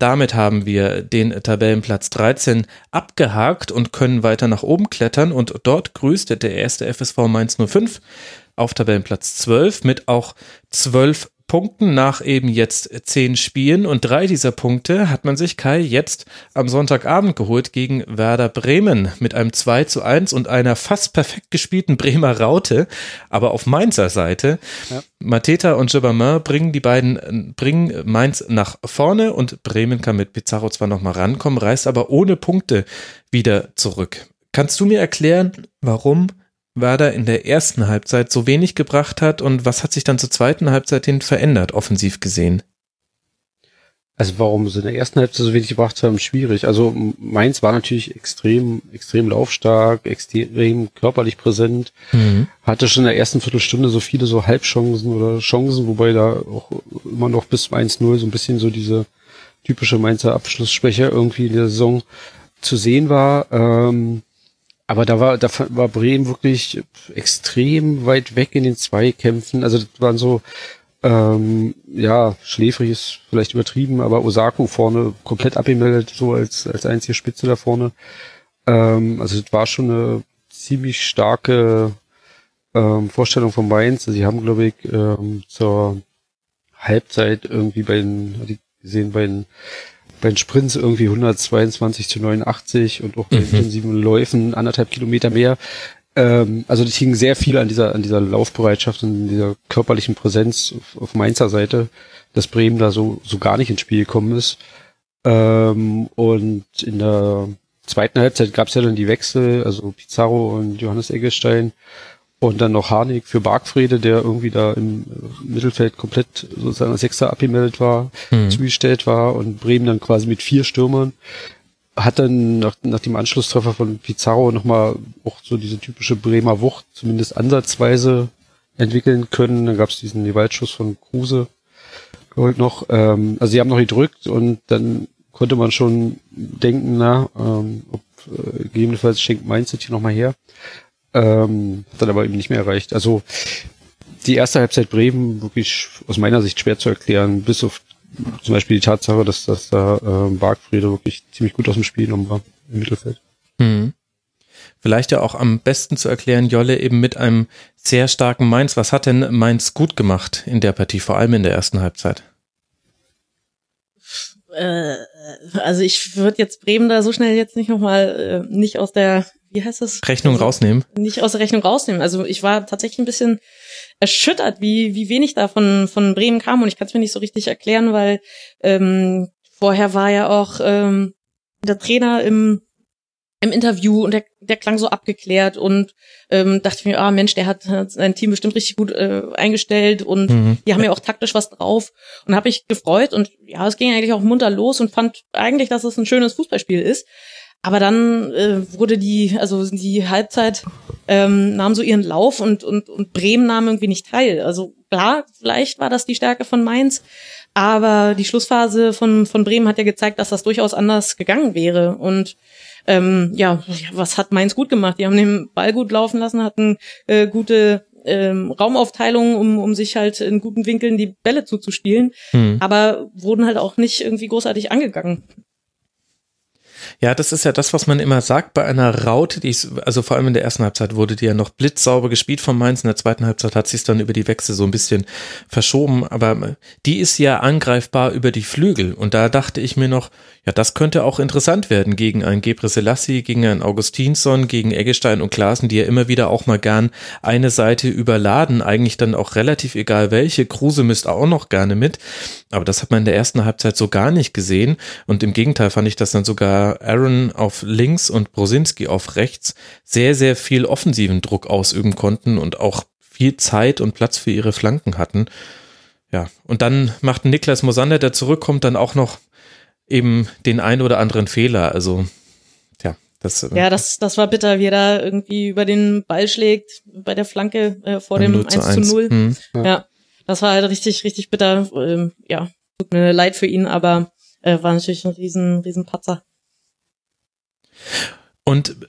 Damit haben wir den Tabellenplatz 13 abgehakt und können weiter nach oben klettern. Und dort grüßte der erste FSV Mainz 05 auf Tabellenplatz 12 mit auch 12 Punkten nach eben jetzt zehn Spielen und drei dieser Punkte hat man sich Kai jetzt am Sonntagabend geholt gegen Werder Bremen mit einem 2 zu 1 und einer fast perfekt gespielten Bremer Raute, aber auf Mainzer Seite. Ja. Mateta und Gibbermann bringen die beiden, bringen Mainz nach vorne und Bremen kann mit Pizarro zwar nochmal rankommen, reist aber ohne Punkte wieder zurück. Kannst du mir erklären, warum Werder in der ersten Halbzeit so wenig gebracht hat und was hat sich dann zur zweiten Halbzeit hin verändert, offensiv gesehen? Also warum sie in der ersten Halbzeit so wenig gebracht haben, schwierig. Also Mainz war natürlich extrem, extrem laufstark, extrem körperlich präsent, mhm. hatte schon in der ersten Viertelstunde so viele so Halbchancen oder Chancen, wobei da auch immer noch bis 1-0 so ein bisschen so diese typische Mainzer Abschlussschwäche irgendwie in der Saison zu sehen war. Ähm, aber da war, da war Bremen wirklich extrem weit weg in den Zweikämpfen. Also das waren so, ähm, ja, schläfrig ist vielleicht übertrieben, aber Osako vorne komplett abgemeldet, so als, als einzige Spitze da vorne. Ähm, also das war schon eine ziemlich starke ähm, Vorstellung von Mainz. Also sie haben, glaube ich, ähm, zur Halbzeit irgendwie bei den, hatte ich gesehen, bei den bei den Sprints irgendwie 122 zu 89 und auch bei mhm. intensiven Läufen anderthalb Kilometer mehr. Ähm, also das hing sehr viel an dieser, an dieser Laufbereitschaft und dieser körperlichen Präsenz auf, auf Mainzer Seite, dass Bremen da so, so gar nicht ins Spiel gekommen ist. Ähm, und in der zweiten Halbzeit gab es ja dann die Wechsel, also Pizarro und Johannes Eggestein und dann noch Harnik für Bargfrede, der irgendwie da im Mittelfeld komplett sozusagen als Sechster abgemeldet war, mhm. zugestellt war und Bremen dann quasi mit vier Stürmern hat dann nach, nach dem Anschlusstreffer von Pizarro nochmal auch so diese typische Bremer Wucht zumindest ansatzweise entwickeln können. Dann gab es diesen Gewaltschuss von Kruse geholt noch. Ähm, also sie haben noch gedrückt und dann konnte man schon denken, na, ähm, ob äh, gegebenenfalls schenkt Mainz jetzt hier nochmal her. Ähm, hat dann aber eben nicht mehr erreicht. Also die erste Halbzeit Bremen wirklich aus meiner Sicht schwer zu erklären, bis auf zum Beispiel die Tatsache, dass, dass da äh, Bargfriede wirklich ziemlich gut aus dem Spiel genommen war im Mittelfeld. Hm. Vielleicht ja auch am besten zu erklären, Jolle eben mit einem sehr starken Mainz. Was hat denn Mainz gut gemacht in der Partie, vor allem in der ersten Halbzeit? Äh, also ich würde jetzt Bremen da so schnell jetzt nicht nochmal äh, nicht aus der wie heißt das? Rechnung also, rausnehmen. Nicht aus der Rechnung rausnehmen. Also ich war tatsächlich ein bisschen erschüttert, wie, wie wenig da von, von Bremen kam und ich kann es mir nicht so richtig erklären, weil ähm, vorher war ja auch ähm, der Trainer im, im Interview und der, der klang so abgeklärt und ähm, dachte mir, ah Mensch, der hat, hat sein Team bestimmt richtig gut äh, eingestellt und mhm. die haben ja auch taktisch was drauf und habe ich gefreut und ja, es ging eigentlich auch munter los und fand eigentlich, dass es ein schönes Fußballspiel ist. Aber dann äh, wurde die, also die Halbzeit ähm, nahm so ihren Lauf und, und, und Bremen nahm irgendwie nicht teil. Also klar, vielleicht war das die Stärke von Mainz, aber die Schlussphase von, von Bremen hat ja gezeigt, dass das durchaus anders gegangen wäre. Und ähm, ja, was hat Mainz gut gemacht? Die haben den Ball gut laufen lassen, hatten äh, gute ähm, Raumaufteilung, um, um sich halt in guten Winkeln die Bälle zuzuspielen, hm. aber wurden halt auch nicht irgendwie großartig angegangen. Ja, das ist ja das, was man immer sagt bei einer Raute, die ist, also vor allem in der ersten Halbzeit wurde die ja noch blitzsauber gespielt von Mainz, in der zweiten Halbzeit hat sie es dann über die Wechsel so ein bisschen verschoben, aber die ist ja angreifbar über die Flügel. Und da dachte ich mir noch, ja, das könnte auch interessant werden gegen einen Gebre Selassie, gegen einen Augustinsson, gegen Eggestein und Klaasen, die ja immer wieder auch mal gern eine Seite überladen, eigentlich dann auch relativ egal welche, Kruse misst auch noch gerne mit, aber das hat man in der ersten Halbzeit so gar nicht gesehen. Und im Gegenteil fand ich das dann sogar Aaron auf links und Brosinski auf rechts sehr, sehr viel offensiven Druck ausüben konnten und auch viel Zeit und Platz für ihre Flanken hatten. Ja, und dann macht Niklas Mosander, der zurückkommt, dann auch noch eben den ein oder anderen Fehler. Also, ja, das. Äh, ja, das, das war bitter, wie er da irgendwie über den Ball schlägt bei der Flanke äh, vor dem 1 zu 0. Hm. Ja. ja. das war halt richtig, richtig bitter. Ähm, ja, tut mir leid für ihn, aber äh, war natürlich ein riesen, riesen Patzer. Und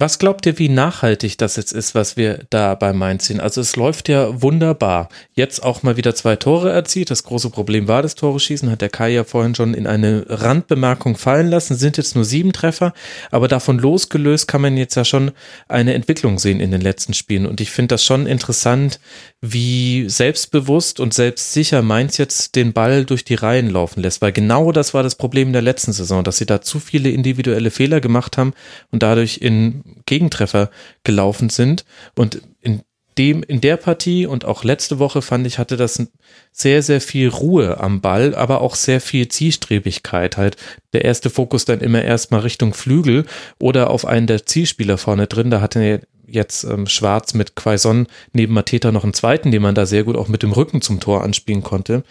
was glaubt ihr, wie nachhaltig das jetzt ist, was wir da bei Mainz sehen? Also es läuft ja wunderbar. Jetzt auch mal wieder zwei Tore erzielt. Das große Problem war das Tore schießen, hat der Kai ja vorhin schon in eine Randbemerkung fallen lassen. Sind jetzt nur sieben Treffer, aber davon losgelöst kann man jetzt ja schon eine Entwicklung sehen in den letzten Spielen. Und ich finde das schon interessant, wie selbstbewusst und selbstsicher Mainz jetzt den Ball durch die Reihen laufen lässt. Weil genau das war das Problem der letzten Saison, dass sie da zu viele individuelle Fehler gemacht haben und dadurch in Gegentreffer gelaufen sind. Und in dem, in der Partie und auch letzte Woche fand ich, hatte das sehr, sehr viel Ruhe am Ball, aber auch sehr viel Zielstrebigkeit. Halt der erste Fokus dann immer erstmal Richtung Flügel oder auf einen der Zielspieler vorne drin. Da hatte jetzt ähm, Schwarz mit Quaison neben Mateta noch einen zweiten, den man da sehr gut auch mit dem Rücken zum Tor anspielen konnte.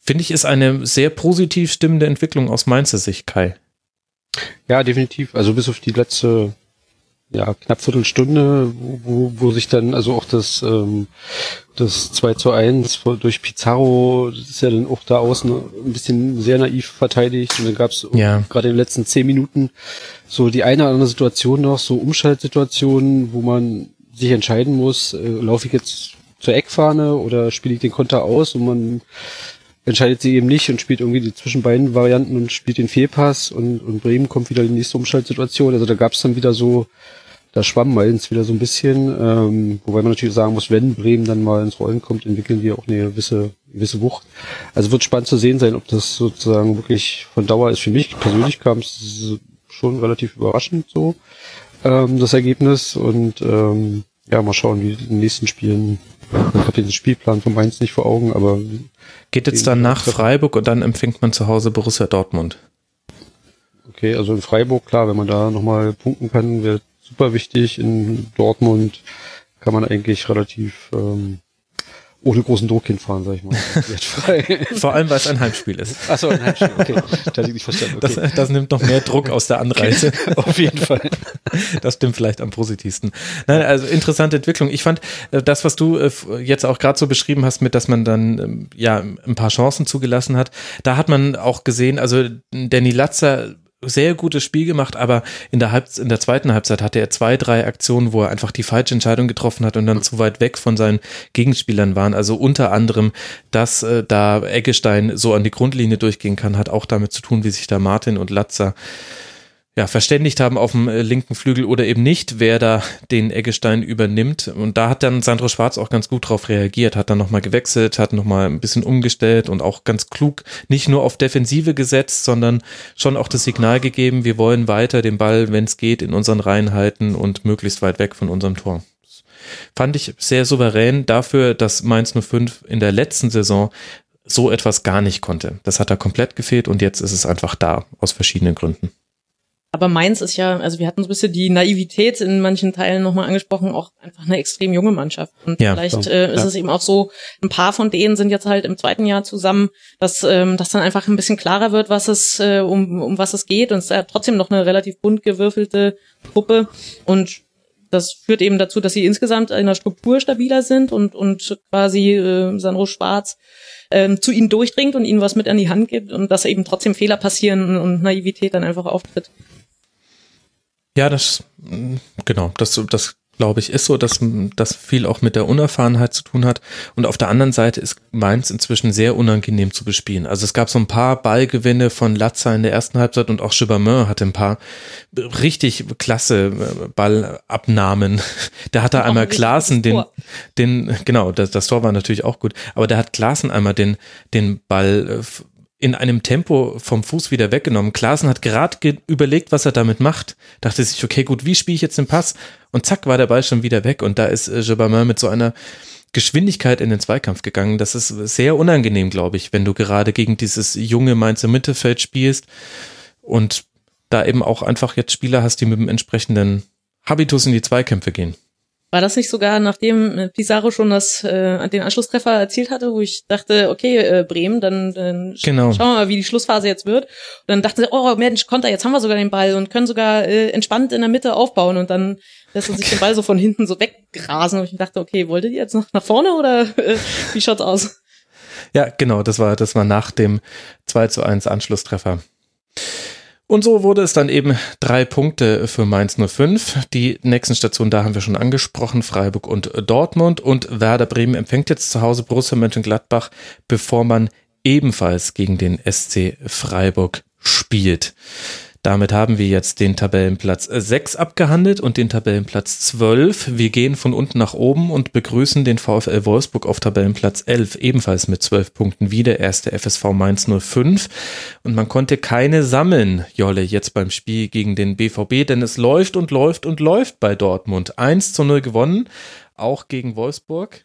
Finde ich, ist eine sehr positiv stimmende Entwicklung aus Mainzer Sicht, Kai. Ja, definitiv. Also bis auf die letzte ja, knapp Viertelstunde, wo, wo sich dann also auch das, ähm, das 2 zu 1 durch Pizarro, das ist ja dann auch da außen ein bisschen sehr naiv verteidigt und dann gab es ja. gerade in den letzten zehn Minuten so die eine oder andere Situation noch, so Umschaltsituationen, wo man sich entscheiden muss, äh, laufe ich jetzt zur Eckfahne oder spiele ich den Konter aus und man entscheidet sie eben nicht und spielt irgendwie die zwischen beiden Varianten und spielt den Fehlpass und, und Bremen kommt wieder in die nächste Umschaltsituation. Also da gab es dann wieder so da schwamm Mainz wieder so ein bisschen, ähm, wobei man natürlich sagen muss, wenn Bremen dann mal ins Rollen kommt, entwickeln die auch eine gewisse, gewisse Wucht. Also wird spannend zu sehen sein, ob das sozusagen wirklich von Dauer ist. Für mich persönlich kam es schon relativ überraschend so, ähm, das Ergebnis und ähm, ja, mal schauen, wie in den nächsten Spielen. Ich habe den Spielplan von Mainz nicht vor Augen, aber geht jetzt dann nach Freiburg und dann empfängt man zu Hause Borussia Dortmund. Okay, also in Freiburg, klar, wenn man da nochmal punkten kann, wäre super wichtig. In Dortmund kann man eigentlich relativ ähm, ohne großen Druck hinfahren, sag ich mal. Vor allem, weil es ein Heimspiel ist. Achso, ein Heimspiel, okay. Das ich nicht verstanden. Okay. Das, das nimmt noch mehr Druck aus der Anreise. Auf jeden Fall. Das stimmt vielleicht am positivsten. Nein, also interessante Entwicklung. Ich fand äh, das, was du äh, jetzt auch gerade so beschrieben hast, mit dass man dann ähm, ja ein paar Chancen zugelassen hat, da hat man auch gesehen, also Danny Latzer sehr gutes Spiel gemacht, aber in der, Halb in der zweiten Halbzeit hatte er zwei, drei Aktionen, wo er einfach die falsche Entscheidung getroffen hat und dann zu weit weg von seinen Gegenspielern waren. Also unter anderem, dass äh, da Eggestein so an die Grundlinie durchgehen kann, hat auch damit zu tun, wie sich da Martin und Latzer ja, verständigt haben auf dem äh, linken Flügel oder eben nicht, wer da den Eggestein übernimmt. Und da hat dann Sandro Schwarz auch ganz gut drauf reagiert, hat dann nochmal gewechselt, hat nochmal ein bisschen umgestellt und auch ganz klug nicht nur auf Defensive gesetzt, sondern schon auch das Signal gegeben, wir wollen weiter den Ball, wenn es geht, in unseren Reihen halten und möglichst weit weg von unserem Tor. Fand ich sehr souverän dafür, dass Mainz 05 in der letzten Saison so etwas gar nicht konnte. Das hat da komplett gefehlt und jetzt ist es einfach da, aus verschiedenen Gründen. Aber Mainz ist ja, also wir hatten so ein bisschen die Naivität in manchen Teilen nochmal angesprochen, auch einfach eine extrem junge Mannschaft. Und ja, vielleicht äh, ist ja. es eben auch so, ein paar von denen sind jetzt halt im zweiten Jahr zusammen, dass ähm, das dann einfach ein bisschen klarer wird, was es, äh, um, um was es geht. Und es ist ja trotzdem noch eine relativ bunt gewürfelte Gruppe. Und das führt eben dazu, dass sie insgesamt in der Struktur stabiler sind und, und quasi äh, Sandro Schwarz ähm, zu ihnen durchdringt und ihnen was mit an die Hand gibt und dass eben trotzdem Fehler passieren und Naivität dann einfach auftritt. Ja, das, genau, das, das glaube ich, ist so, dass das viel auch mit der Unerfahrenheit zu tun hat. Und auf der anderen Seite ist Mainz inzwischen sehr unangenehm zu bespielen. Also es gab so ein paar Ballgewinne von Latza in der ersten Halbzeit und auch Chibamin hatte ein paar richtig klasse äh, Ballabnahmen. Da hat er einmal Klaassen den, den, genau, das, das Tor war natürlich auch gut, aber da hat Klaassen einmal den, den Ball äh, in einem Tempo vom Fuß wieder weggenommen. Klaassen hat gerade überlegt, was er damit macht. Dachte sich, okay, gut, wie spiele ich jetzt den Pass? Und zack, war der Ball schon wieder weg. Und da ist äh, Jabamin mit so einer Geschwindigkeit in den Zweikampf gegangen. Das ist sehr unangenehm, glaube ich, wenn du gerade gegen dieses junge Mainzer Mittelfeld spielst und da eben auch einfach jetzt Spieler hast, die mit dem entsprechenden Habitus in die Zweikämpfe gehen. War das nicht sogar, nachdem äh, Pizarro schon das, äh, den Anschlusstreffer erzielt hatte, wo ich dachte, okay, äh, Bremen, dann, dann genau. schauen wir mal, wie die Schlussphase jetzt wird. Und dann dachten sie, oh Mensch, Konter, jetzt haben wir sogar den Ball und können sogar äh, entspannt in der Mitte aufbauen und dann lässt er sich den Ball so von hinten so weggrasen und ich dachte, okay, wolltet ihr jetzt noch nach vorne oder äh, wie schaut's aus? Ja, genau, das war, das war nach dem 2 zu 1 Anschlusstreffer. Und so wurde es dann eben drei Punkte für Mainz 05. Die nächsten Stationen, da haben wir schon angesprochen, Freiburg und Dortmund. Und Werder Bremen empfängt jetzt zu Hause Borussia Mönchengladbach, bevor man ebenfalls gegen den SC Freiburg spielt. Damit haben wir jetzt den Tabellenplatz 6 abgehandelt und den Tabellenplatz 12. Wir gehen von unten nach oben und begrüßen den VfL Wolfsburg auf Tabellenplatz 11, ebenfalls mit 12 Punkten wie der erste FSV Mainz 05. Und man konnte keine sammeln, Jolle, jetzt beim Spiel gegen den BVB, denn es läuft und läuft und läuft bei Dortmund. 1 zu 0 gewonnen, auch gegen Wolfsburg.